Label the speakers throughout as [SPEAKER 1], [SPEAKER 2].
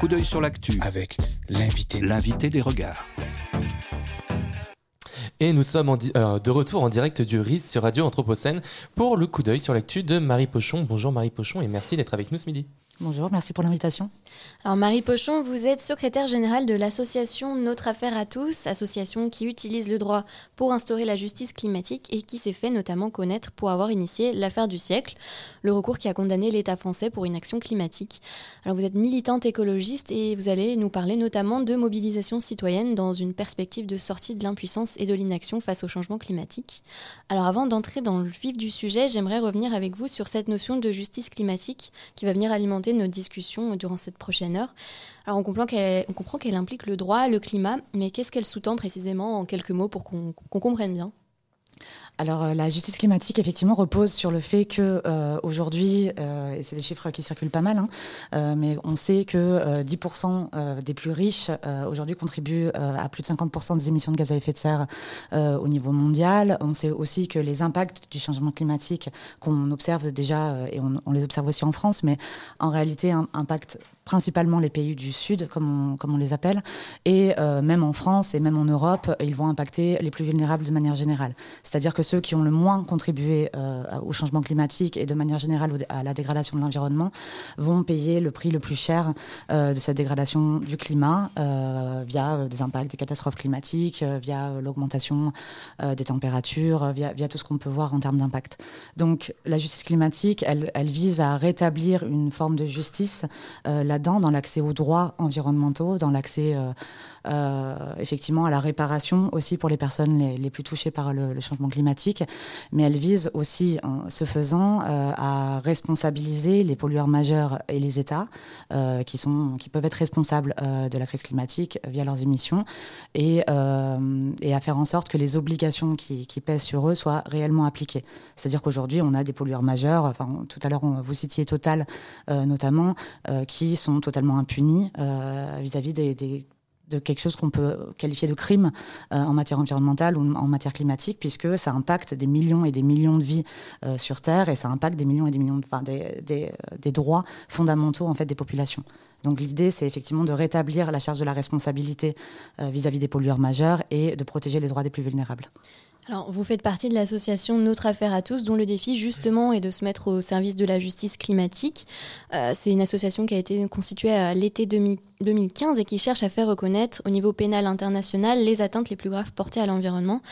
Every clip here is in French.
[SPEAKER 1] Coup d'œil sur l'actu avec l'invité, l'invité des regards.
[SPEAKER 2] Et nous sommes euh, de retour en direct du RIS sur Radio Anthropocène pour le coup d'œil sur l'actu de Marie Pochon. Bonjour Marie Pochon et merci d'être avec nous ce midi.
[SPEAKER 3] Bonjour, merci pour l'invitation.
[SPEAKER 4] Alors Marie Pochon, vous êtes secrétaire générale de l'association Notre Affaire à tous, association qui utilise le droit pour instaurer la justice climatique et qui s'est fait notamment connaître pour avoir initié l'affaire du siècle, le recours qui a condamné l'État français pour une action climatique. Alors vous êtes militante écologiste et vous allez nous parler notamment de mobilisation citoyenne dans une perspective de sortie de l'impuissance et de l'inaction face au changement climatique. Alors avant d'entrer dans le vif du sujet, j'aimerais revenir avec vous sur cette notion de justice climatique qui va venir alimenter nos discussions durant cette prochaine heure. Alors on comprend qu'elle implique le droit, le climat, mais qu'est-ce qu'elle sous-tend précisément en quelques mots pour qu'on comprenne bien?
[SPEAKER 3] Alors euh, la justice climatique effectivement repose sur le fait que euh, aujourd'hui, euh, et c'est des chiffres qui circulent pas mal, hein, mais on sait que 10% des plus riches aujourd'hui contribuent à plus de 50% des émissions de gaz à effet de serre au niveau mondial. On sait aussi que les impacts du changement climatique qu'on observe déjà, et on, on, les observe aussi en France, mais en réalité un, impact principalement les pays du Sud, comme on, les appelle, et euh, même en France et même en Europe, ils vont impacter les plus vulnérables de manière générale. C'est-à-dire que ceux qui ont le moins contribué euh, au changement climatique et de manière générale à la dégradation de l'environnement vont payer le prix le plus cher euh, de cette dégradation du climat via des impacts des catastrophes climatiques, via l'augmentation des températures, via, tout ce qu'on peut voir en termes d'impact. Donc la justice climatique, elle, vise à rétablir une forme de justice là dans l'accès aux droits environnementaux, dans l'accès euh, euh, effectivement à la réparation aussi pour les personnes les, plus touchées par le, changement climatique. Mais elle vise aussi, en ce faisant, euh, à responsabiliser les pollueurs majeurs et les États qui, sont, qui peuvent être responsables de la crise climatique via leurs émissions et, à faire en sorte que les obligations qui, qui pèsent sur eux soient réellement appliquées. C'est-à-dire qu'aujourd'hui, on a des pollueurs majeurs, enfin, tout à l'heure, vous citiez Total notamment, qui sont totalement impunis euh, vis-à-vis de quelque chose qu'on peut qualifier de crime euh, en matière environnementale ou en matière climatique, puisque ça impacte des millions et des millions de vies euh, sur Terre et ça impacte des millions et des millions des, droits fondamentaux en fait des populations. Donc l'idée, c'est effectivement de rétablir la charge de la responsabilité vis-à-vis -vis des pollueurs majeurs et de protéger les droits des plus vulnérables.
[SPEAKER 4] Alors, vous faites partie de l'association Notre Affaire à tous, dont le défi justement est de se mettre au service de la justice climatique. Euh, c'est une association qui a été constituée à l'été 2015 et qui cherche à faire reconnaître au niveau pénal international les atteintes les plus graves portées à l'environnement.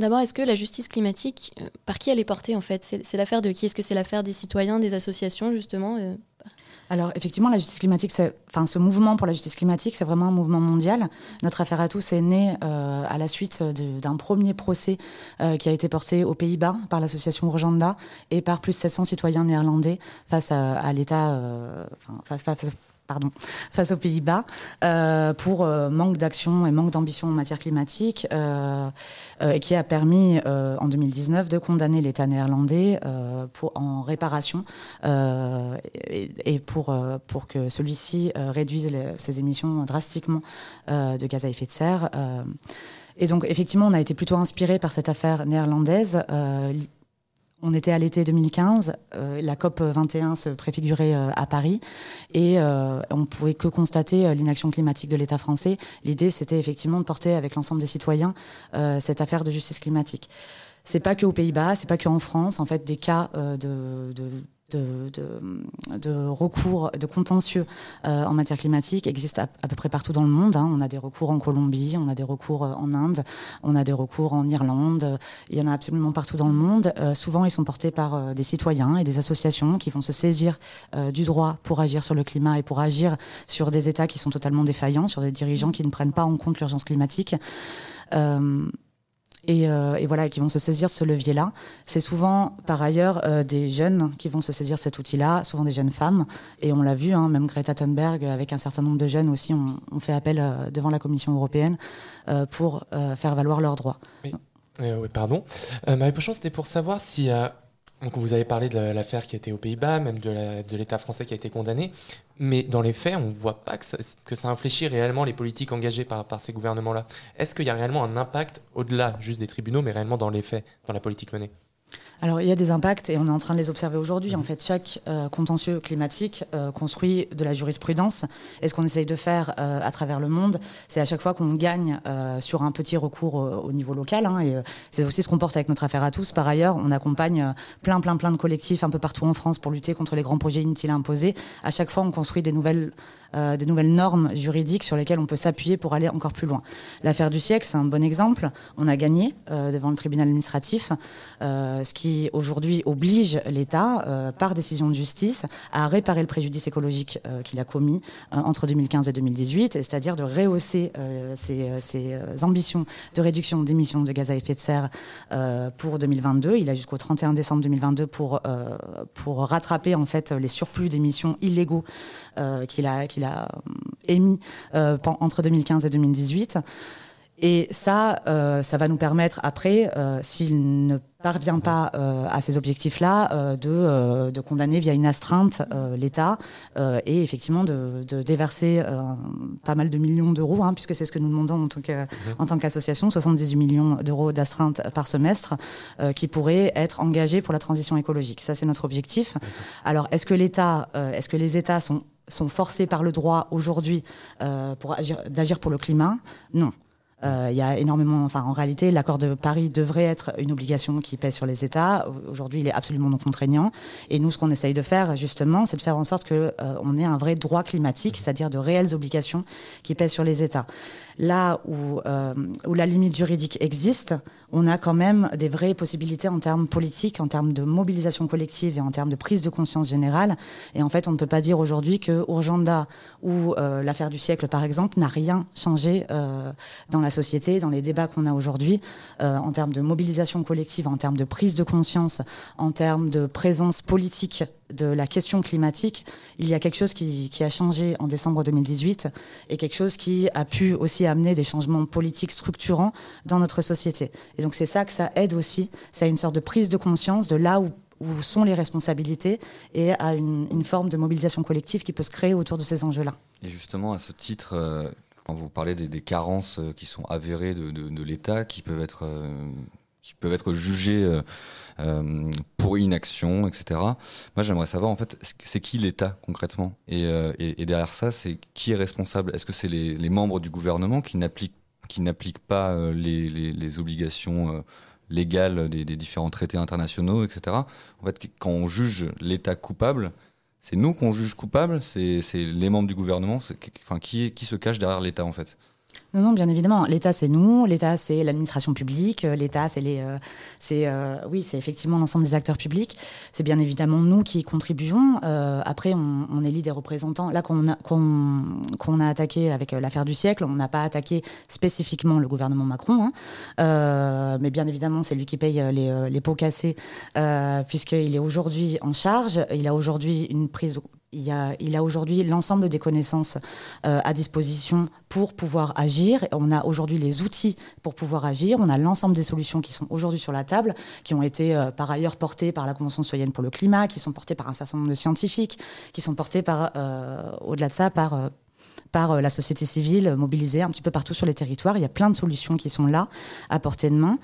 [SPEAKER 4] D'abord, est-ce que la justice climatique, euh, par qui elle est portée en fait? C'est l'affaire de qui? Est-ce que c'est l'affaire des citoyens, des associations justement euh,
[SPEAKER 3] alors effectivement, la justice climatique, enfin ce mouvement pour la justice climatique, c'est vraiment un mouvement mondial. Notre affaire à tous est née euh, à la suite d'un premier procès euh, qui a été porté aux Pays-Bas par l'association Urgenda et par plus de 700 citoyens néerlandais face à, l'État, euh, face aux Pays-Bas euh, pour euh, manque d'action et manque d'ambition en matière climatique, euh, et qui a permis en 2019 de condamner l'État néerlandais pour, en réparation et, pour, pour que celui-ci réduise ses émissions drastiquement de gaz à effet de serre. et donc effectivement, on a été plutôt inspiré par cette affaire néerlandaise. On était à l'été 2015, euh, la COP 21 se préfigurait euh, à Paris et euh, on pouvait que constater l'inaction climatique de l'État français. L'idée, c'était effectivement de porter avec l'ensemble des citoyens cette affaire de justice climatique. C'est pas que aux Pays-Bas, c'est pas que en France. En fait, des cas de, recours, de contentieux euh, en matière climatique existent à, peu près partout dans le monde. Hein. On a des recours en Colombie, on a des recours euh, en Inde, on a des recours en Irlande. Il y en a absolument partout dans le monde. Euh, souvent, ils sont portés par des citoyens et des associations qui vont se saisir du droit pour agir sur le climat et pour agir sur des États qui sont totalement défaillants, sur des dirigeants qui ne prennent pas en compte l'urgence climatique. Euh, et, voilà, qui vont se saisir de ce levier-là. C'est souvent, par ailleurs, euh, des jeunes qui vont se saisir cet outil-là, souvent des jeunes femmes. Et on l'a vu, hein, même Greta Thunberg, avec un certain nombre de jeunes aussi, ont, fait appel euh, devant la Commission européenne pour faire valoir leurs droits.
[SPEAKER 2] Oui. oui pardon. Marie Pochon, c'était pour savoir si donc vous avez parlé de l'affaire qui été aux Pays-Bas, même de l'État français qui a été condamné, mais dans les faits, on ne voit pas que ça, que infléchit réellement les politiques engagées par ces gouvernements-là. Est-ce qu'il y a réellement un impact au-delà juste des tribunaux, mais réellement dans les faits, dans la politique menée?
[SPEAKER 3] Alors il y a des impacts et on est en train de les observer aujourd'hui. En fait, chaque euh, contentieux climatique euh, construit de la jurisprudence. Et ce qu'on essaye de faire euh, à travers le monde, c'est à chaque fois qu'on gagne sur un petit recours au, niveau local. Hein, et c'est aussi ce qu'on porte avec notre affaire à tous. Par ailleurs, on accompagne plein, plein, plein de collectifs un peu partout en France pour lutter contre les grands projets inutiles imposés. À chaque fois, on construit des nouvelles euh, des nouvelles normes juridiques sur lesquelles on peut s'appuyer pour aller encore plus loin. L'affaire du siècle, c'est un bon exemple. On a gagné euh, devant le tribunal administratif, euh, ce qui aujourd'hui oblige l'État, par décision de justice, à réparer le préjudice écologique qu'il a commis entre 2015 et 2018, c'est-à-dire de rehausser ses, ambitions de réduction d'émissions de gaz à effet de serre pour 2022. Il a jusqu'au 31 décembre 2022 pour, pour rattraper en fait les surplus d'émissions illégaux qu'il a, qu'il a euh, émis euh, entre 2015 et 2018. Et ça, euh, ça va nous permettre après, s'il ne parvient pas à ces objectifs-là, de, de, condamner via une astreinte l'État et effectivement de, de déverser pas mal de millions d'euros, hein, puisque c'est ce que nous demandons en tant, que, en tant qu'association, 78 millions d'euros d'astreinte par semestre, qui pourraient être engagés pour la transition écologique. Ça, c'est notre objectif. Alors, est-ce que l'État, est-ce que les États sont sont forcés par le droit aujourd'hui euh, d'agir pour le climat Non. Euh, il y a énormément, enfin, en réalité, l'accord de Paris devrait être une obligation qui pèse sur les États. Aujourd'hui, il est absolument non contraignant. Et nous, ce qu'on essaye de faire, justement, c'est de faire en sorte qu'on euh, ait un vrai droit climatique, c'est-à-dire de réelles obligations qui pèsent sur les États. Là où, euh, où la limite juridique existe, on a quand même des vraies possibilités en termes politiques, en termes de mobilisation collective et en termes de prise de conscience générale. Et en fait, on ne peut pas dire aujourd'hui que Urgenda ou euh, l'affaire du siècle, par exemple, n'a rien changé euh, dans la société, dans les débats qu'on a aujourd'hui, euh, en termes de mobilisation collective, en termes de prise de conscience, en termes de présence politique de la question climatique, il y a quelque chose qui, a changé en décembre 2018 et quelque chose qui a pu aussi amener des changements politiques structurants dans notre société. Et donc c'est ça que ça aide aussi, c'est une sorte de prise de conscience de là où, sont les responsabilités et à une, forme de mobilisation collective qui peut se créer autour de ces enjeux-là.
[SPEAKER 5] Et justement, à ce titre, euh, quand vous parlez des, carences euh, qui sont avérées de, l'État, qui peuvent être... Euh, qui peuvent être jugées euh, pour inaction, etc. Moi, j'aimerais savoir en fait, c'est qui l'État concrètement? Euh, et, derrière ça, c'est qui est responsable? Est-ce que c'est les, membres du gouvernement qui n'appliquent pas euh, les, obligations légales des, différents traités internationaux, etc. En fait, quand on juge l'État coupable, c'est nous qu'on juge coupable, c'est les membres du gouvernement, enfin qui, qui se cache derrière l'État en fait?
[SPEAKER 3] Non, non, bien évidemment. L'État, c'est nous. L'État, c'est l'administration publique. Euh, L'État, c'est les, euh, c'est, euh, oui, c'est effectivement l'ensemble des acteurs publics. C'est bien évidemment nous qui contribuons. après, on, on, élit des représentants. Là, qu'on a, qu'on, a attaqué avec l'affaire du siècle, on n'a pas attaqué spécifiquement le gouvernement Macron. Hein. mais bien évidemment, c'est lui qui paye les, les pots cassés, puisqu'il est aujourd'hui en charge. Il a aujourd'hui une prise il, a, aujourd'hui l'ensemble des connaissances euh, à disposition pour pouvoir agir. On a aujourd'hui les outils pour pouvoir agir. On a l'ensemble des solutions qui sont aujourd'hui sur la table, qui ont été euh, par ailleurs portées par la Convention citoyenne pour le climat, qui sont portées par un certain nombre de scientifiques, qui sont portées par, euh, au-delà de ça, par la société civile mobilisée un petit peu partout sur les territoires. Il y a plein de solutions qui sont là, à portée de main.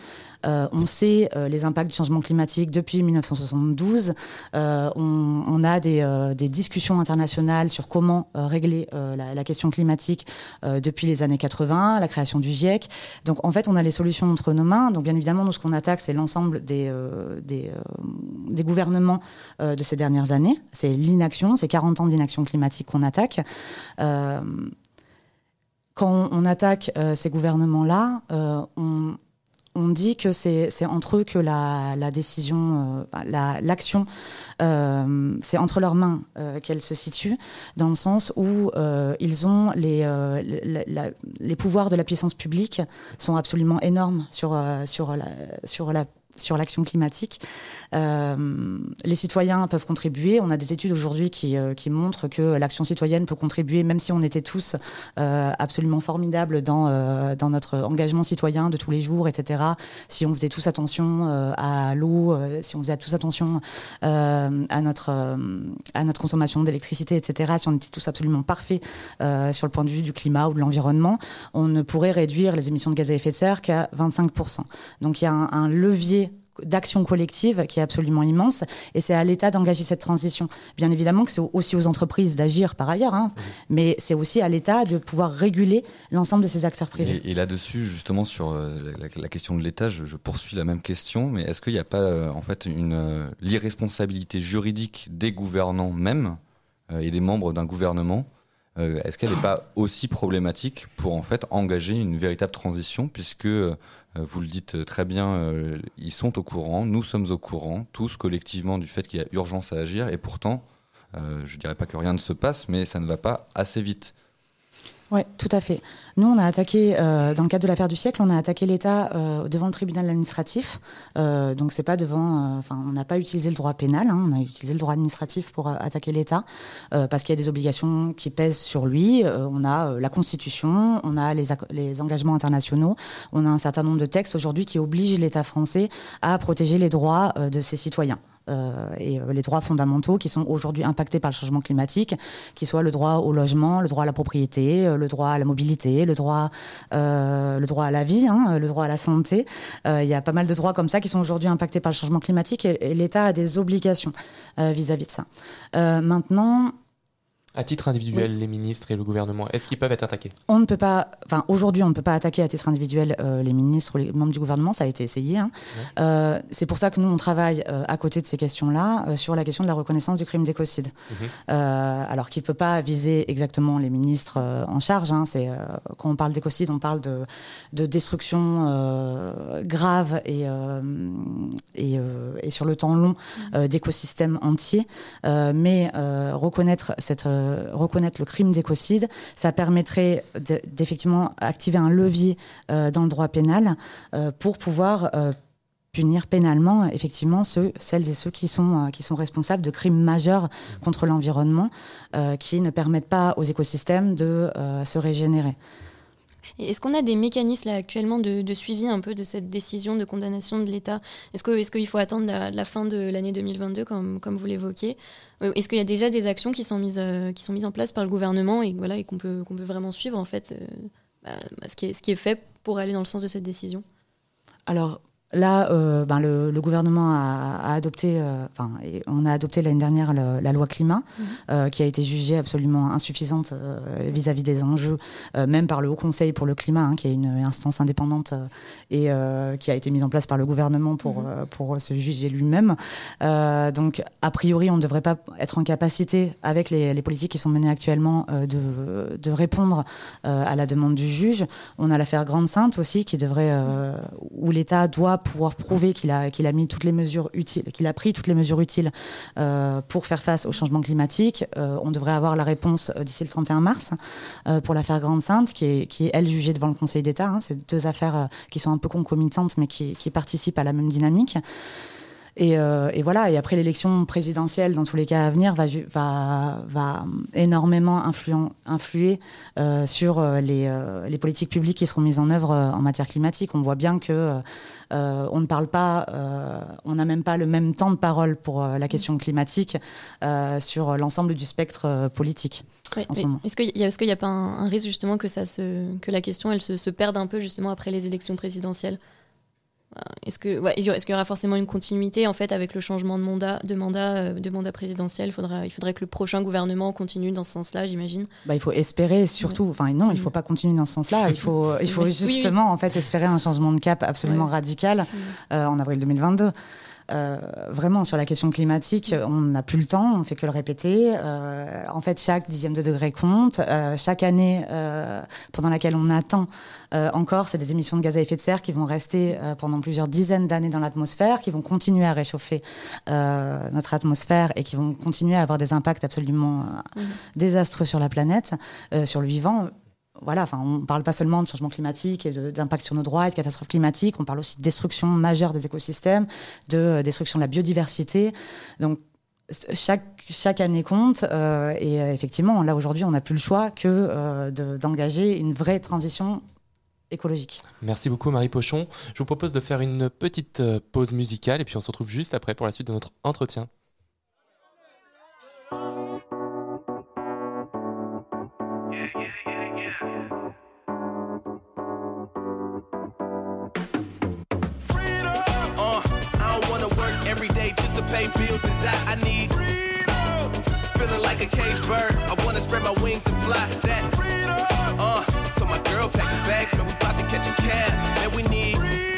[SPEAKER 3] Euh, on sait euh, les impacts du changement climatique depuis 1972. Euh, on, a des, discussions internationales sur comment régler la, question climatique depuis les années 80, la création du GIEC. Donc en fait, on a les solutions entre nos mains. Donc bien évidemment, nous, ce qu'on attaque, c'est l'ensemble des, des, gouvernements de ces dernières années. C'est l'inaction, c'est 40 ans d'inaction climatique qu'on attaque quand on attaque ces gouvernements-là, on, on dit que c'est entre eux que la, décision, euh, l'action, euh, c'est entre leurs mains euh, qu'elle se situe, dans le sens où ils ont les, les pouvoirs de la puissance publique sont absolument énormes sur, sur, la, sur la sur l'action climatique. Euh, les citoyens peuvent contribuer. On a des études aujourd'hui qui, euh, qui, montrent que l'action citoyenne peut contribuer, même si on était tous euh, absolument formidables dans, dans notre engagement citoyen de tous les jours, etc. Si on faisait tous attention à l'eau, si on faisait tous attention à, notre, à notre consommation d'électricité, etc. Si on était tous absolument parfaits sur le point de vue du climat ou de l'environnement, on ne pourrait réduire les émissions de gaz à effet de serre qu'à 25%. Donc il y a un levier d'action collective qui est absolument immense. Et c'est à l'État d'engager cette transition. Bien évidemment que c'est aussi aux entreprises d'agir par ailleurs, hein, mmh. mais c'est aussi à l'État de pouvoir réguler l'ensemble de ces acteurs privés.
[SPEAKER 5] Et, là-dessus, justement, sur euh, la, question de l'État, je, poursuis la même question, mais est-ce qu'il n'y a pas euh, en fait une euh, l'irresponsabilité juridique des gouvernants même et des membres d'un gouvernement Est-ce qu'elle n'est pas aussi problématique pour en fait engager une véritable transition, puisque vous le dites très bien, ils sont au courant, nous sommes au courant, tous collectivement, du fait qu'il y a urgence à agir, et pourtant, je ne dirais pas que rien ne se passe, mais ça ne va pas assez vite.
[SPEAKER 3] Oui, tout à fait. Nous, on a attaqué, euh, dans le cadre de l'affaire du siècle, on a attaqué l'État euh, devant le tribunal administratif. Euh, donc, c'est pas devant. Enfin, on n'a pas utilisé le droit pénal, hein, on a utilisé le droit administratif pour attaquer l'État, parce qu'il y a des obligations qui pèsent sur lui. on a la Constitution, on a les, les, engagements internationaux, on a un certain nombre de textes aujourd'hui qui obligent l'État français à protéger les droits de ses citoyens. Euh, et euh, les droits fondamentaux qui sont aujourd'hui impactés par le changement climatique, qui soient le droit au logement, le droit à la propriété, euh, le droit à la mobilité, le droit, le droit à la vie, hein, le droit à la santé. Il y a pas mal de droits comme ça qui sont aujourd'hui impactés par le changement climatique et, l'État a des obligations vis-à-vis -vis de ça. maintenant,
[SPEAKER 2] à titre individuel, les ministres et le gouvernement, est-ce qu'ils peuvent être attaqués?
[SPEAKER 3] On ne peut pas, enfin aujourd'hui, on ne peut pas attaquer à titre individuel euh, les ministres ou les membres du gouvernement, ça a été essayé. Hein. Euh, c'est pour ça que nous, on travaille euh, à côté de ces questions-là sur la question de la reconnaissance du crime d'écocide. Mhm. alors qu'il ne peut pas viser exactement les ministres en charge. Hein. c'est, quand on parle d'écocide, on parle de, de destruction grave et, et, et, sur le temps long mhm. d'écosystèmes entiers. mais reconnaître cette euh, reconnaître le crime d'écocide, ça permettrait d'effectivement activer un levier euh, dans le droit pénal euh, pour pouvoir punir pénalement effectivement celles et ceux qui sont responsables de crimes majeurs contre l'environnement qui ne permettent pas aux écosystèmes de se régénérer.
[SPEAKER 4] Est-ce qu'on a des mécanismes là, actuellement de, suivi un peu de cette décision de condamnation de l'État? Est-ce qu'il est qu'il faut attendre la, fin de l'année 2022, comme, comme vous l'évoquiez? Euh, Est-ce qu'il y a déjà des actions qui sont mises, euh, qui sont mises en place par le gouvernement et, voilà, et qu'on peut, qu'on peut vraiment suivre en fait euh, bah, ce, qui est, ce qui est fait pour aller dans le sens de cette décision?
[SPEAKER 3] Alors, Là, euh, ben le, le, gouvernement a, a adopté, euh, enfin, on a adopté l'année dernière la loi climat, mhm. euh, qui a été jugée absolument insuffisante vis-à-vis des enjeux, même par le Haut Conseil pour le climat, hein, qui est une instance indépendante et qui a été mise en place par le gouvernement pour mhm. pour se juger lui-même. donc, a priori, on ne devrait pas être en capacité, avec les, les politiques qui sont menées actuellement, de, de répondre à la demande du juge. On a l'affaire Grande Sainte aussi, qui devrait, où l'État doit pouvoir prouver qu'il a, pris toutes les mesures utiles euh, pour faire face au changement climatique. Euh, on devrait avoir la réponse euh, d'ici le 31 mars pour l'affaire Grande Sainte, qui est, elle jugée devant le Conseil d'État. Hein. C'est deux affaires qui sont un peu concomitantes, mais qui participent à la même dynamique. Euh, et, voilà, et après l'élection présidentielle, dans tous les cas à venir, va, va, va énormément influer euh, sur euh, les, les, politiques publiques qui seront mises en œuvre en matière climatique. On voit bien que on ne parle pas, on n'a même pas le même temps de parole pour la question climatique sur l'ensemble du spectre politique.
[SPEAKER 4] Est-ce qu'il n'y a, a, pas un, risque justement que, ça se, que la question elle se, se perde un peu justement après les élections présidentielles? Est-ce que ouais, est-ce qu'il y aura forcément une continuité en fait avec le changement de mandat de mandat euh, de mandat présidentiel? Faudra il faudrait que le prochain gouvernement continue dans ce sens-là j'imagine.
[SPEAKER 3] Bah, il faut espérer surtout enfin non il faut pas continuer dans ce sens-là. Il faut il faut justement en fait espérer un changement de cap absolument radical euh, en avril 2022 euh, vraiment, sur la question climatique, on n'a plus le temps, on fait que le répéter. Euh, en fait, chaque dixième de degré compte. Euh, chaque année pendant laquelle on attend encore, c'est des émissions de gaz à effet de serre qui vont rester pendant plusieurs dizaines d'années dans l'atmosphère, qui vont continuer à réchauffer notre atmosphère et qui vont continuer à avoir des impacts absolument mmh. désastreux sur la planète, sur le vivant voilà, enfin, on ne parle pas seulement de changement climatique et d'impact sur nos droits et de catastrophes climatiques, on parle aussi de destruction majeure des écosystèmes, de euh, destruction de la biodiversité. Donc, chaque, chaque année compte euh, et euh, effectivement, là aujourd'hui, on n'a plus le choix que d'engager une vraie transition écologique.
[SPEAKER 2] Merci beaucoup Marie Pochon. Je vous propose de faire une petite pause musicale et puis on se retrouve juste après pour la suite de notre entretien.
[SPEAKER 6] Pay bills and die. I need freedom. Feeling like a caged bird. I wanna spread my wings and fly. That freedom. Uh, so my girl pack the bags, man. We about to catch a cab, and we need freedom.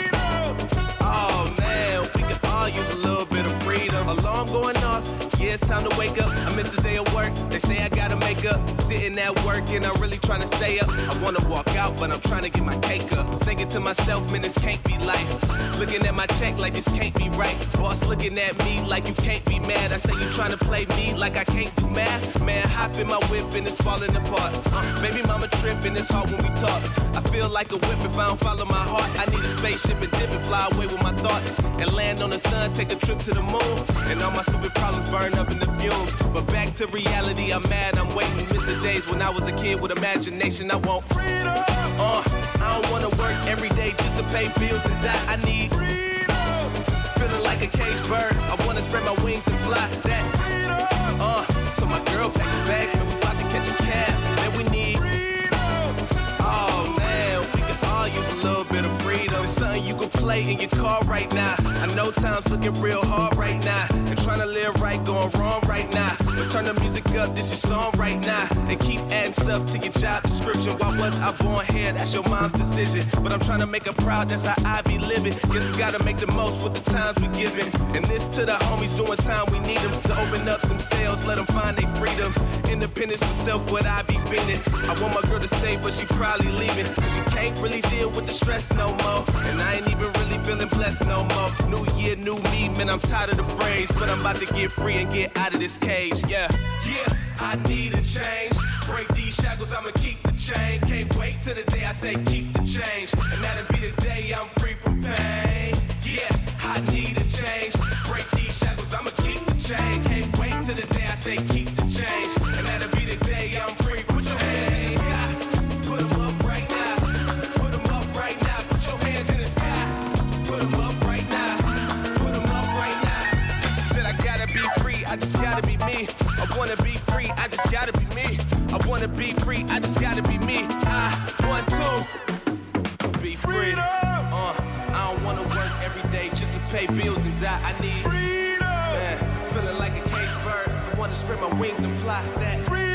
[SPEAKER 6] Alarm going off. Yeah, it's time to wake up. I miss a day of work. They say I gotta make up. Sitting at work and I'm really trying to stay up. I wanna walk out, but I'm trying to get my cake up. Thinking to myself, man, this can't be life. Looking at my check like this can't be right. Boss looking at me like you can't be mad. I say you trying to play me like I can't do math. Man, hop in my whip and it's falling apart. Uh, baby mama tripping, it's hard when we talk. I feel like a whip if I don't follow my heart. I need a spaceship and dip and fly away with my thoughts. And land on the sun, take a trip to the moon. And all my stupid problems burn up in the fumes. But back to reality, I'm mad, I'm waiting. Miss the days when I was a kid with imagination. I want freedom. Uh, I don't wanna work every day just to pay bills and die. I need freedom. Feeling like a caged bird. I wanna spread my wings and fly. That freedom. Uh, so my girl pack the bags, man, we about to catch a cab. Man, we need in your car right now. I know time's looking real hard right now. And trying to live right, going wrong right now. But turn the music up, this your song right now. And keep adding stuff to your job description. Why was I born here? That's your mom's decision. But I'm trying to make her proud, that's how I be living. Guess we gotta make the most with the times we're given. And this to the homies doing time, we need them to open up themselves, let them find their freedom. Independence myself, self, what I be feeling. I want my girl to stay, but she probably leaving. You can't really deal with the stress no more. And I ain't even really feeling blessed no more. New year, new me, man, I'm tired of the phrase. But I'm about to get free and get out of this cage, yeah. Yeah, I need a change. Break these shackles, I'ma keep the chain. Can't wait till the day I say keep the change. And that'll be the day I'm free from pain. Yeah, I need a change. Break these shackles, I'ma keep the chain. Can't wait till the day I say keep wanna be free, I just gotta be me. I want to be free. Uh, I don't wanna work every day just to pay bills and die. I need freedom. Man, feeling like a caged bird. I wanna spread my wings and fly. That freedom.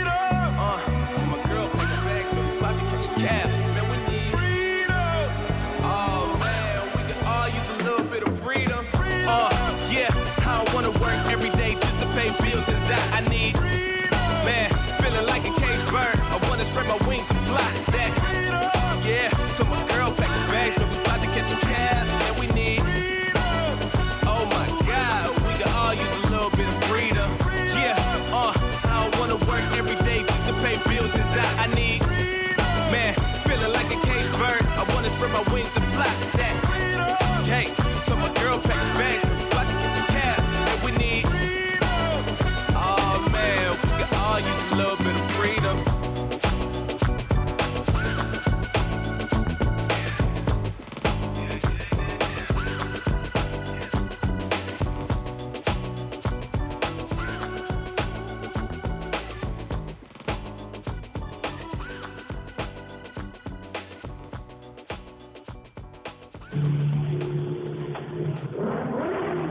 [SPEAKER 6] Wanna spread my wings and fly. That yeah, to my girl, pack the bags, man, we about to catch a cab. And we need freedom. oh my god, we could all use a little bit of freedom. Yeah, uh, I don't wanna work every day just to pay bills and die. I need freedom. man, feeling like a caged bird. I wanna spread my wings and fly. That hey, to my girl, pack the bags,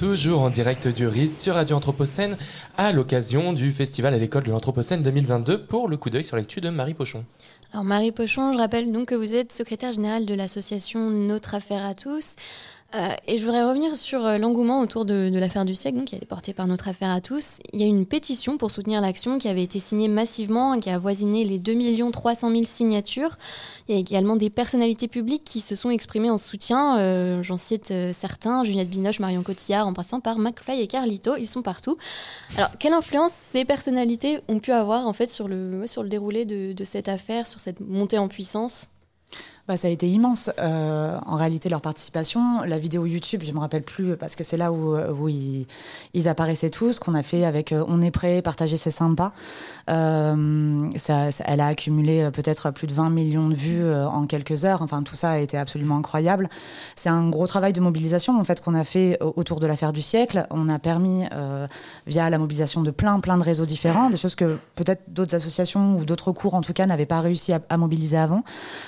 [SPEAKER 2] Toujours en direct du RIS sur Radio Anthropocène à l'occasion du festival à l'école de l'Anthropocène 2022 pour le coup d'œil sur l'actu de Marie Pochon.
[SPEAKER 4] Alors Marie Pochon, je rappelle donc que vous êtes secrétaire générale de l'association Notre Affaire à tous. Euh, et je voudrais revenir sur euh, l'engouement autour de, l'affaire du siècle, qui a été portée par Notre Affaire à tous. Il y a une pétition pour soutenir l'action qui avait été signée massivement, qui a avoisiné les 2 300 000 signatures. Il y a également des personnalités publiques qui se sont exprimées en soutien. Euh, J'en cite certains, Juliette Binoche, Marion Cotillard, en passant par McFly et Carlito, ils sont partout. Alors, quelle influence ces personnalités ont pu avoir en fait sur le, sur le déroulé de cette affaire, sur cette montée en puissance?
[SPEAKER 3] Bah, ça a été immense. Euh, en réalité, leur participation, la vidéo YouTube, je me rappelle plus parce que c'est là où, ils, apparaissaient tous, qu'on a fait avec euh, On est prêt, partager c'est sympa. Euh, ça, elle a accumulé peut-être plus de 20 millions de vues en quelques heures. Enfin, tout ça a été absolument incroyable. C'est un gros travail de mobilisation en fait qu'on a fait autour de l'affaire du siècle. On a permis, via la mobilisation de plein plein de réseaux différents, des choses que peut-être d'autres associations ou d'autres cours en tout cas n'avaient pas réussi à, à, mobiliser avant.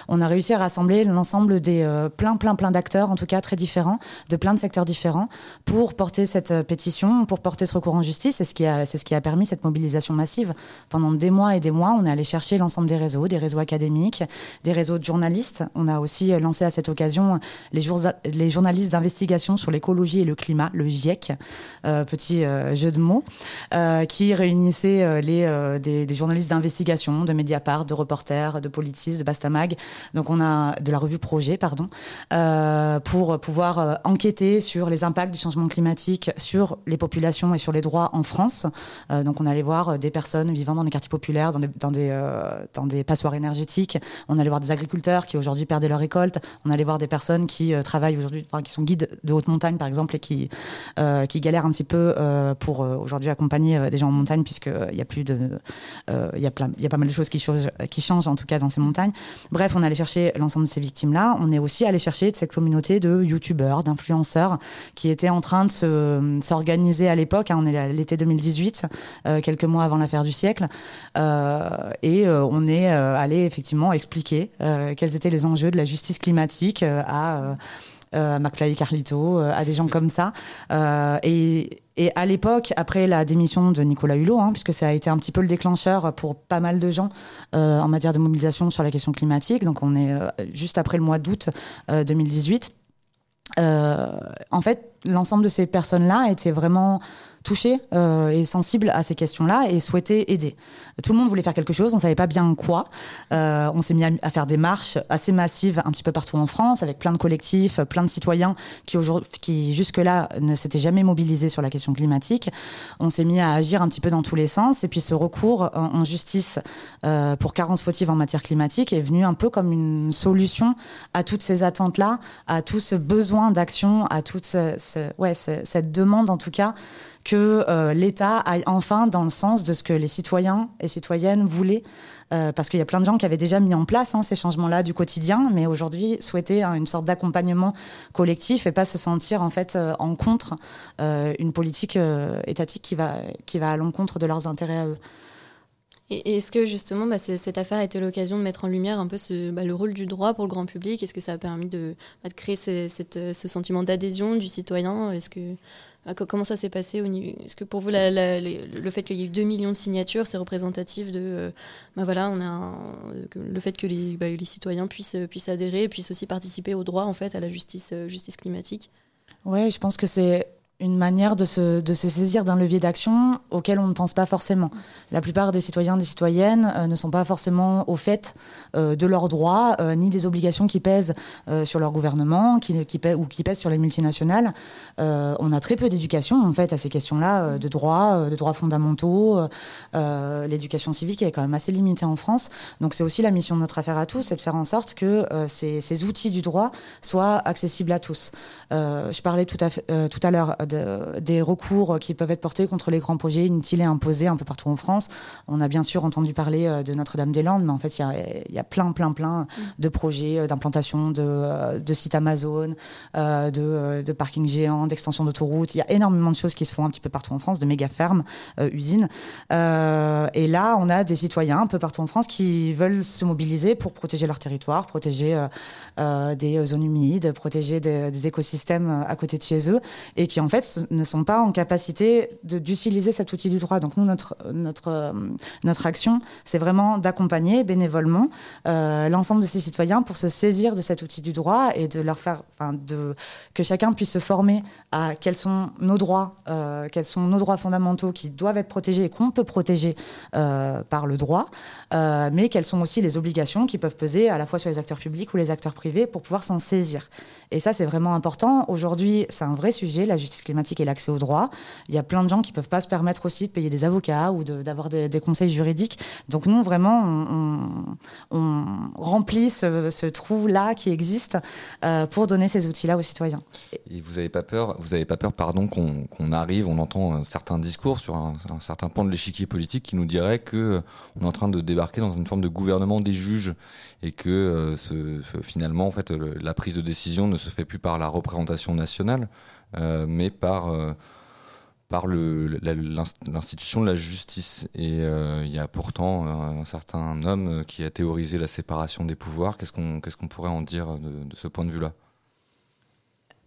[SPEAKER 3] On a réussi à rassembler l'ensemble des euh, plein plein plein d'acteurs en tout cas très différents, de plein de secteurs différents, pour porter cette pétition, pour porter ce recours en justice. C'est ce qui a c'est ce qui a permis cette mobilisation massive pendant des mois et des mois, on est allé chercher l'ensemble des réseaux, des réseaux académiques, des réseaux de journalistes. On a aussi lancé à cette occasion les, jour les journalistes d'investigation sur l'écologie et le climat, le GIEC, euh, petit euh, jeu de mots, euh, qui réunissait euh, les, euh, des, des, journalistes d'investigation, de Mediapart, de reporters, de Politis, de Bastamag. Donc on a de la revue Projet, pardon, euh, pour pouvoir enquêter sur les impacts du changement climatique sur les populations et sur les droits en France. donc on allait voir des personnes vivant dans des quartiers populaires, dans des, dans des, euh, dans des passoires énergétiques. On allait voir des agriculteurs qui aujourd'hui perdaient leur récolte. On allait voir des personnes qui euh, travaillent aujourd'hui, qui sont guides de haute montagne par exemple et qui, euh, qui galèrent un petit peu euh, pour aujourd'hui accompagner des gens en montagne puisqu'il y a plus de, il y a y a pas mal de choses qui changent en tout cas dans ces montagnes. Bref, on allait chercher l'ensemble de ces victimes-là. On est aussi allé chercher de cette communauté de youtubeurs, d'influenceurs qui étaient en train de s'organiser à l'époque. Hein, on est à l'été 2018, quelques mois avant l'affaire du siècle. Euh, et euh, on est euh, allé effectivement expliquer quels étaient les enjeux de la justice climatique à euh, McFly et Carlito, euh, à des gens comme ça. Euh, et, et à l'époque, après la démission de Nicolas Hulot, hein, puisque ça a été un petit peu le déclencheur pour pas mal de gens euh, en matière de mobilisation sur la question climatique, donc on est euh, juste après le mois d'août euh, 2018. en fait, l'ensemble de ces personnes-là étaient vraiment touchés euh, et sensibles à ces questions-là et souhaitaient aider. Tout le monde voulait faire quelque chose, on savait pas bien quoi. Euh, on s'est mis à, faire des marches assez massives un petit peu partout en France, avec plein de collectifs, plein de citoyens qui, qui jusque-là ne s'étaient jamais mobilisés sur la question climatique. On s'est mis à agir un petit peu dans tous les sens et puis ce recours en, justice euh, pour carence fautive en matière climatique est venu un peu comme une solution à toutes ces attentes-là, à tout ce besoin d'action, à toute ce, ouais, ce, cette demande en tout cas que euh, l'État aille enfin dans le sens de ce que les citoyens et citoyennes voulaient. Euh, parce qu'il y a plein de gens qui avaient déjà mis en place hein, ces changements-là du quotidien, mais aujourd'hui souhaitaient hein, une sorte d'accompagnement collectif et pas se sentir en fait euh, en contre une politique étatique qui va, qui va à l'encontre de leurs intérêts à eux.
[SPEAKER 4] Et est-ce que justement bah, cette affaire a été l'occasion de mettre en lumière un peu ce, bah, le rôle du droit pour le grand public? Est-ce que ça a permis de, bah, créer ce sentiment d'adhésion du citoyen? Est-ce que Comment ça s'est passé Est-ce que pour vous, le fait qu'il y ait eu 2 millions de signatures, c'est représentatif de. Euh, bah voilà, on a un, le fait que les, bah, citoyens puissent, puissent adhérer, puissent aussi participer au droit en fait, à la justice, euh, justice climatique?
[SPEAKER 3] Oui, je pense que c'est une manière de se, de se saisir d'un levier d'action auquel on ne pense pas forcément. La plupart des citoyens et des citoyennes euh, ne sont pas forcément au fait euh, de leurs droits, euh, ni des obligations qui pèsent sur leur gouvernement qui, qui pèsent, ou qui pèsent sur les multinationales. On a très peu d'éducation en fait à ces questions-là, de droits, de droits fondamentaux. L'éducation civique est quand même assez limitée en France. Donc c'est aussi la mission de notre affaire à tous, c'est de faire en sorte que ces, ces, outils du droit soient accessibles à tous. je parlais tout à, tout à l'heure de, des recours qui peuvent être portés contre les grands projets inutiles et imposés un peu partout en France. On a bien sûr entendu parler de Notre-Dame-des-Landes, mais en fait, il y a, plein, plein, plein de projets d'implantation de, de, sites Amazon, euh, de, de parkings géants, d'extension d'autoroutes. Il y a énormément de choses qui se font un petit peu partout en France, de méga fermes, euh, usines. Euh, et là, on a des citoyens un peu partout en France qui veulent se mobiliser pour protéger leur territoire, protéger des zones humides, protéger des, des écosystèmes à côté de chez eux, et qui en fait ne sont pas en capacité d'utiliser cet outil du droit. Donc nous, notre, notre, euh, notre action, c'est vraiment d'accompagner bénévolement euh, l'ensemble de ces citoyens pour se saisir de cet outil du droit et de leur faire, que chacun puisse se former à quels sont nos droits, euh, quels sont nos droits fondamentaux qui doivent être protégés et qu'on peut protéger par le droit, mais quelles sont aussi les obligations qui peuvent peser à la fois sur les acteurs publics ou les acteurs privés pour pouvoir s'en saisir. Et ça, c'est vraiment important. Aujourd'hui, c'est un vrai sujet, la justice climatique et l'accès au droit. Il y a plein de gens qui peuvent pas se permettre aussi de payer des avocats ou d'avoir des, conseils juridiques. Donc nous, vraiment, on, remplit ce, trou-là qui existe euh, pour donner ces outils-là aux citoyens.
[SPEAKER 5] Et vous n'avez pas peur, vous avez pas peur, pardon, qu'on arrive, on entend certains discours sur un, certain pan de l'échiquier politique qui nous dirait que on est en train de débarquer dans une forme de gouvernement des juges et que euh, finalement, en fait, la prise de décision ne se fait plus par la représentation nationale, euh, mais par euh, par l'institution de la justice. Et il y a pourtant un certain homme qui a théorisé la séparation des pouvoirs. Qu'est-ce qu'on qu'est-ce qu'on pourrait en dire de ce point de vue-là?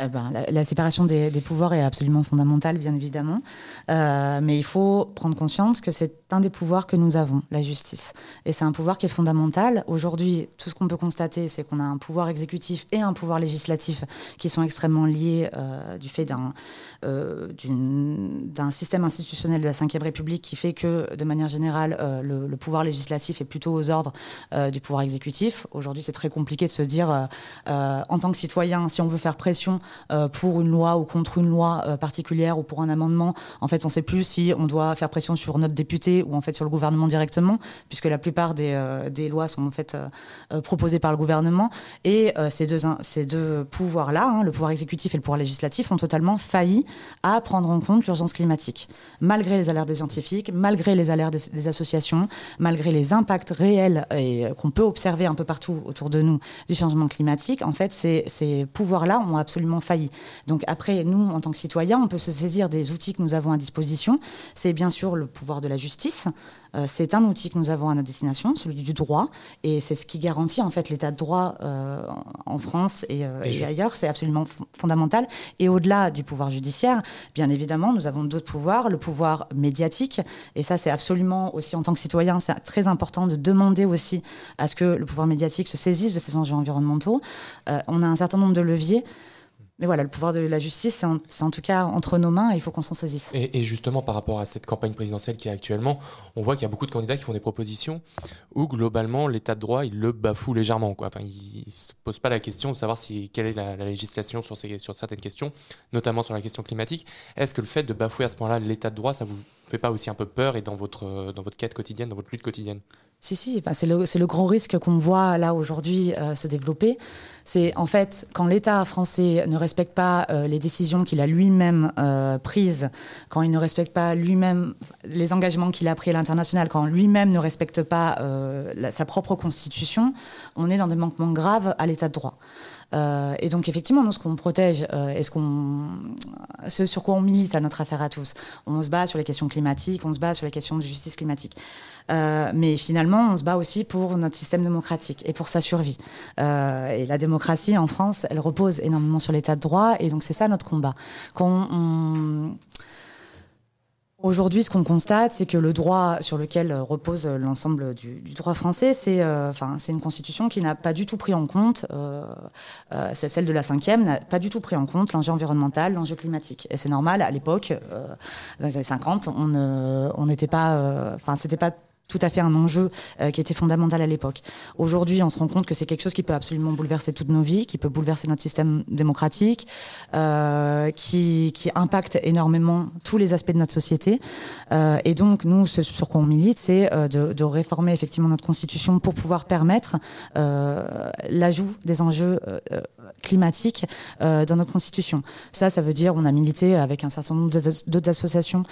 [SPEAKER 3] Eh ben, la, séparation des, pouvoirs est absolument fondamentale, bien évidemment. Euh, mais il faut prendre conscience que c'est un des pouvoirs que nous avons, la justice. Et c'est un pouvoir qui est fondamental. Aujourd'hui, tout ce qu'on peut constater, c'est qu'on a un pouvoir exécutif et un pouvoir législatif qui sont extrêmement liés euh, du fait d'un euh, d'un système institutionnel de la Ve République qui fait que, de manière générale, le, pouvoir législatif est plutôt aux ordres du pouvoir exécutif. Aujourd'hui, c'est très compliqué de se dire, en tant que citoyen, si on veut faire pression pour une loi ou contre une loi euh, particulière ou pour un amendement. En fait, on ne sait plus si on doit faire pression sur notre député ou en fait sur le gouvernement directement, puisque la plupart des, euh, lois sont en fait proposées par le gouvernement. Et ces deux, ces deux pouvoirs-là, hein, le pouvoir exécutif et le pouvoir législatif, ont totalement failli à prendre en compte l'urgence climatique, malgré les alertes des scientifiques, malgré les alertes des, associations, malgré les impacts réels qu'on peut observer un peu partout autour de nous du changement climatique. En fait, ces, ces pouvoirs-là ont absolument failli. Donc après, nous, en tant que citoyens, on peut se saisir des outils que nous avons à disposition. C'est bien sûr le pouvoir de la justice. Euh, c'est un outil que nous avons à notre destination, celui du droit, et c'est ce qui garantit en fait l'état de droit euh, en France et, euh, ailleurs. C'est absolument fondamental. Et au-delà du pouvoir judiciaire, bien évidemment, nous avons d'autres pouvoirs, le pouvoir médiatique, et ça, c'est absolument aussi en tant que citoyen, c'est très important de demander aussi à ce que le pouvoir médiatique se saisisse de ces enjeux environnementaux. on a un certain nombre de leviers. Mais voilà, le pouvoir de la justice, c'est en, tout cas entre nos mains et il faut qu'on s'en saisisse.
[SPEAKER 2] Et, justement, par rapport à cette campagne présidentielle qui est actuellement, on voit qu'il y a beaucoup de candidats qui font des propositions où globalement l'état de droit, il le bafoue légèrement. Enfin, il ne se pose pas la question de savoir si, quelle est la, législation sur certaines questions, notamment sur la question climatique. Est-ce que le fait de bafouer à ce point-là l'état de droit, ça vous fait pas aussi un peu peur et dans votre, dans votre quête quotidienne, dans votre lutte quotidienne?
[SPEAKER 3] Si, si, c'est le, le, grand risque qu'on voit là aujourd'hui euh, se développer. C'est en fait quand l'État français ne respecte pas euh, les décisions qu'il a lui-même euh, prises, quand il ne respecte pas lui-même les engagements qu'il a pris à l'international, quand lui-même ne respecte pas sa propre constitution, on est dans des manquements graves à l'État de droit. Euh, et donc effectivement, nous, ce qu'on protège euh, et ce, qu'on, sur quoi on milite à notre affaire à tous, on se bat sur les questions climatiques, on se bat sur les questions de justice climatique. Euh, mais finalement, on se bat aussi pour notre système démocratique et pour sa survie. et la démocratie en France, elle repose énormément sur l'état de droit, et donc c'est ça notre combat. Quand Aujourd'hui, ce qu'on constate, c'est que le droit sur lequel euh, repose euh, l'ensemble du, droit français, c'est euh, c'est une constitution qui n'a pas du tout pris en compte, c'est celle de la cinquième, n'a pas du tout pris en compte l'enjeu environnemental, l'enjeu climatique. Et c'est normal, à l'époque, dans les années 50, on n'était pas, enfin, c'était pas tout à fait un enjeu euh, qui était fondamental à l'époque. Aujourd'hui, on se rend compte que c'est quelque chose qui peut absolument bouleverser toutes nos vies, qui peut bouleverser notre système démocratique, euh, qui, qui, impacte énormément tous les aspects de notre société. Euh, et donc, nous, ce sur quoi on milite, c'est euh, de, de, réformer effectivement notre constitution pour pouvoir permettre euh, l'ajout des enjeux climatiques dans notre constitution. Ça, ça veut dire, on a milité avec un certain nombre d'autres associations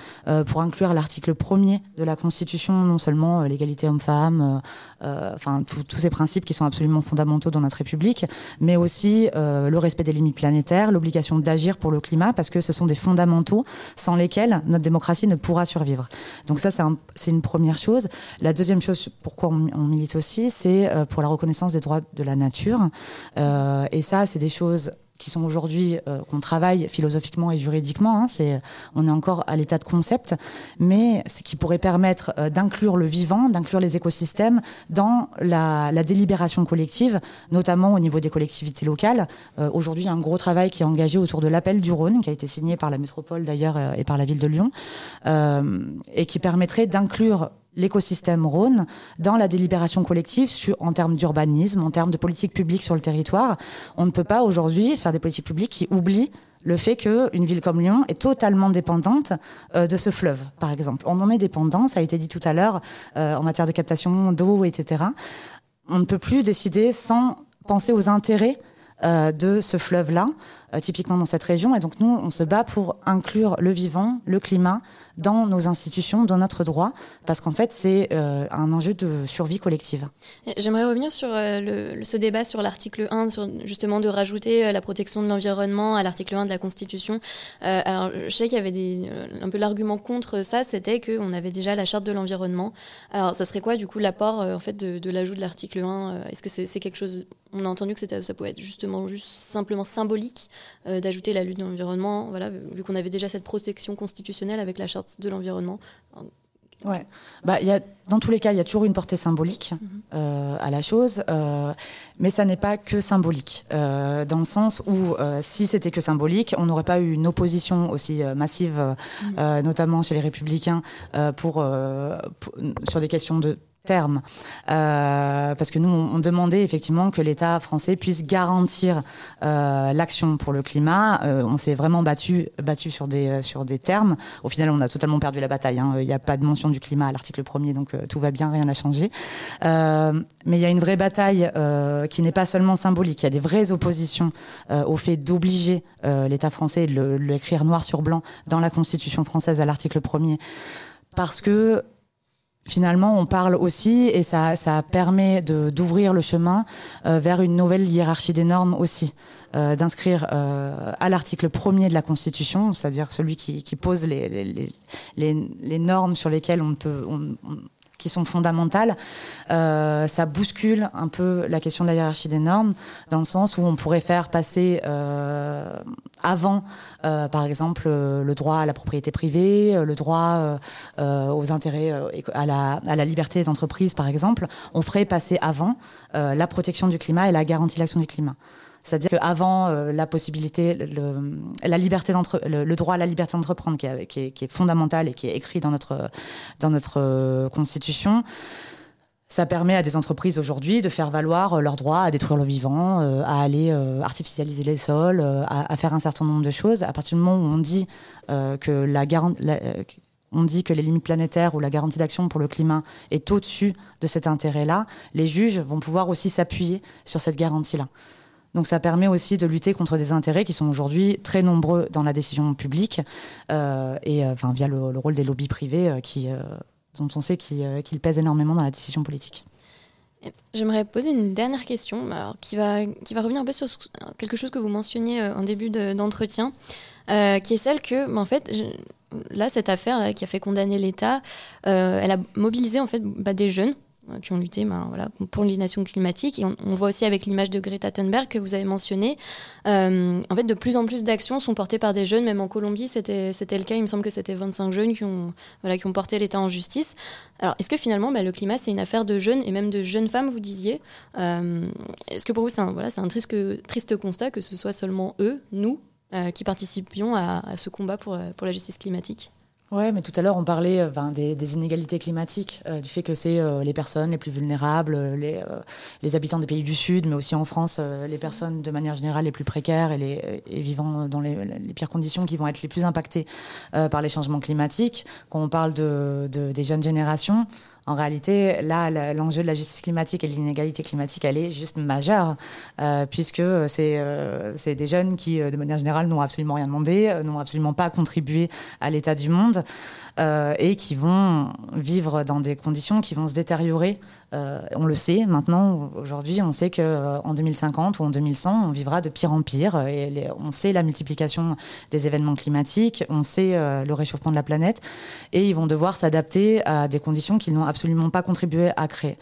[SPEAKER 3] pour inclure l'article premier de la constitution, non seulement euh, l'égalité homme-femme, euh, euh, enfin tous ces principes qui sont absolument fondamentaux dans notre République, mais aussi le respect des limites planétaires, l'obligation d'agir pour le climat, parce que ce sont des fondamentaux sans lesquels notre démocratie ne pourra survivre. Donc ça, c'est une première chose. La deuxième chose, pourquoi on, on milite aussi, c'est pour la reconnaissance des droits de la nature. et ça, c'est des choses qui sont aujourd'hui euh, qu'on travaille philosophiquement et juridiquement. Hein, c'est on est encore à l'état de concept, mais ce qui pourrait permettre euh, d'inclure le vivant, d'inclure les écosystèmes dans la, délibération collective, notamment au niveau des collectivités locales. Euh, aujourd'hui, a un gros travail qui est engagé autour de l'appel du Rhône, qui a été signé par la métropole d'ailleurs et par la ville de Lyon, et qui permettrait d'inclure l'écosystème Rhône dans la délibération collective en termes d'urbanisme, en termes de politique publique sur le territoire. On ne peut pas aujourd'hui faire des politiques publiques qui oublient le fait qu'une ville comme Lyon est totalement dépendante euh, de ce fleuve, par exemple. On en est dépendant, ça a été dit tout à l'heure, euh, en matière de captation d'eau, etc. On ne peut plus décider sans penser aux intérêts euh, de ce fleuve-là, typiquement dans cette région. Et donc nous, on se bat pour inclure le vivant, le climat dans nos institutions, dans notre droit, parce qu'en fait, c'est euh, un enjeu de survie collective.
[SPEAKER 4] J'aimerais revenir sur le, ce débat sur l'article 1, sur justement de rajouter la protection de l'environnement à l'article 1 de la Constitution. alors, je sais qu'il y avait un peu l'argument contre ça, c'était qu'on avait déjà la charte de l'environnement. Alors, ça serait quoi, du coup, l'apport en fait, de, l'ajout de l'article 1 Est-ce que c'est quelque chose on a entendu que ça pouvait être justement juste simplement symbolique euh, d'ajouter la lutte de l'environnement, voilà, vu qu'on avait déjà cette protection constitutionnelle avec la charte de l'environnement.
[SPEAKER 3] Ouais. Bah, y a, dans tous les cas, il y a toujours une portée symbolique mhm. euh, à la chose, euh, mais ça n'est pas que symbolique, dans le sens où si c'était que symbolique, on n'aurait pas eu une opposition aussi massive, mhm. notamment chez les républicains, pour, sur des questions de terme. Euh, parce que nous, on, demandait effectivement que l'État français puisse garantir euh, l'action pour le climat. Euh, on s'est vraiment battu, battu sur, des, sur des termes. Au final, on a totalement perdu la bataille. Hein. Il n'y a pas de mention du climat à l'article premier, donc tout va bien, rien n'a changé. mais il y a une vraie bataille qui n'est pas seulement symbolique. Il y a des vraies oppositions au fait d'obliger l'État français de l'écrire noir sur blanc dans la Constitution française à l'article premier parce que finalement, on parle aussi, et ça, ça permet d'ouvrir le chemin euh, vers une nouvelle hiérarchie des normes aussi, euh, d'inscrire euh, à l'article premier de la Constitution, c'est-à-dire celui qui, qui pose les, les, les, les, normes sur lesquelles on peut, on, qui sont fondamentales, euh, ça bouscule un peu la question de la hiérarchie des normes, dans le sens où on pourrait faire passer euh, avant, euh, par exemple, le droit à la propriété privée, le droit aux intérêts, à la, à la liberté d'entreprise, par exemple, on ferait passer avant la protection du climat et la garantie de l'action du climat. C'est-à-dire qu'avant euh, la possibilité, le, la liberté le, le, droit à la liberté d'entreprendre, qui, est fondamental et qui est écrit dans notre, dans notre euh, constitution, ça permet à des entreprises aujourd'hui de faire valoir leur droit à détruire le vivant, euh, à aller artificialiser les sols, à, faire un certain nombre de choses. À partir du moment où on dit que la on dit que les limites planétaires ou la garantie d'action pour le climat est au-dessus de cet intérêt-là, les juges vont pouvoir aussi s'appuyer sur cette garantie-là. Donc ça permet aussi de lutter contre des intérêts qui sont aujourd'hui très nombreux dans la décision publique euh, et euh, via le, rôle des lobbies privés euh, qui, dont on sait qu'ils pèsent énormément dans la décision politique.
[SPEAKER 4] J'aimerais poser une dernière question qui, va, revenir un peu sur quelque chose que vous mentionniez en début d'entretien, qui est celle que, bah, en fait, là, cette affaire qui a fait condamner l'État, elle a mobilisé en fait bah, des jeunes euh, qui ont lutté ben, voilà, pour l'inaction climatique. Et on, voit aussi avec l'image de Greta Thunberg que vous avez mentionné, euh, en fait, de plus en plus d'actions sont portées par des jeunes. Même en Colombie, c'était le cas. Il me semble que c'était 25 jeunes qui ont, voilà, qui ont porté l'État en justice. Alors, est-ce que finalement, ben, le climat, c'est une affaire de jeunes et même de jeunes femmes, vous disiez? Euh, Est-ce que pour vous, c'est un, voilà, un triste, triste constat que ce soit seulement eux, nous, qui participions à, à, ce combat pour, pour la justice climatique?
[SPEAKER 3] Oui, mais tout à l'heure, on parlait euh, des, inégalités climatiques, euh, du fait que c'est euh, les personnes les plus vulnérables, les, habitants des pays du Sud, mais aussi en France, les personnes de manière générale les plus précaires et, les, vivant dans les, pires conditions qui vont être les plus impactées par les changements climatiques. Quand on parle de, des jeunes générations, en réalité, là, l'enjeu de la justice climatique et de l'inégalité climatique, elle est juste majeure, euh, puisque c'est euh, des jeunes qui, euh, de manière générale, n'ont absolument rien demandé, n'ont absolument pas contribué à l'état du monde, et qui vont vivre dans des conditions qui vont se détériorer euh, on le sait maintenant, aujourd'hui, on sait qu'en euh, en 2050 ou en 2100, on vivra de pire en pire. Et on sait la multiplication des événements climatiques, on sait euh, le réchauffement de la planète, et ils vont devoir s'adapter à des conditions qu'ils n'ont absolument pas contribué à créer.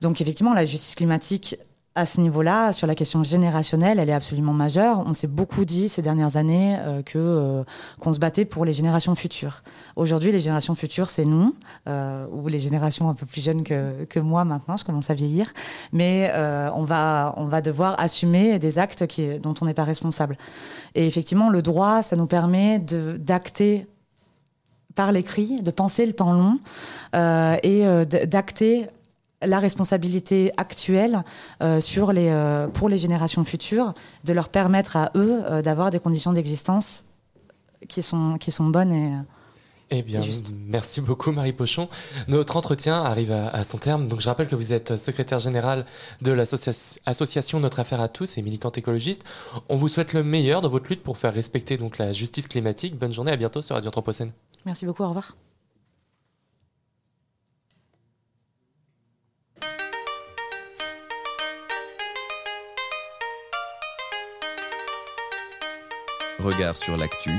[SPEAKER 3] Donc effectivement, la justice climatique à ce niveau-là, sur la question générationnelle, elle est absolument majeure. On s'est beaucoup dit ces dernières années euh, que euh, qu'on se battait pour les générations futures. Aujourd'hui, les générations futures, c'est nous, euh, ou les générations un peu plus jeunes que, moi maintenant. Je commence à vieillir, mais on va on va devoir assumer des actes dont on n'est pas responsable. Et effectivement, le droit, ça nous permet d'acter par l'écrit, de penser le temps long et d'acter la responsabilité actuelle euh, sur les, euh, pour les générations futures, de leur permettre à eux euh, d'avoir des conditions d'existence qui sont, qui sont bonnes et.
[SPEAKER 2] Eh bien, merci beaucoup Marie Pochon. Notre entretien arrive à, à son terme. Donc, je rappelle que vous êtes secrétaire générale de l'association Notre Affaire à tous et militante écologiste. On vous souhaite le meilleur dans votre lutte pour faire respecter donc la justice climatique. Bonne journée, à bientôt sur Radio Anthropocène.
[SPEAKER 3] Merci beaucoup, au revoir.
[SPEAKER 7] Regard sur l'actu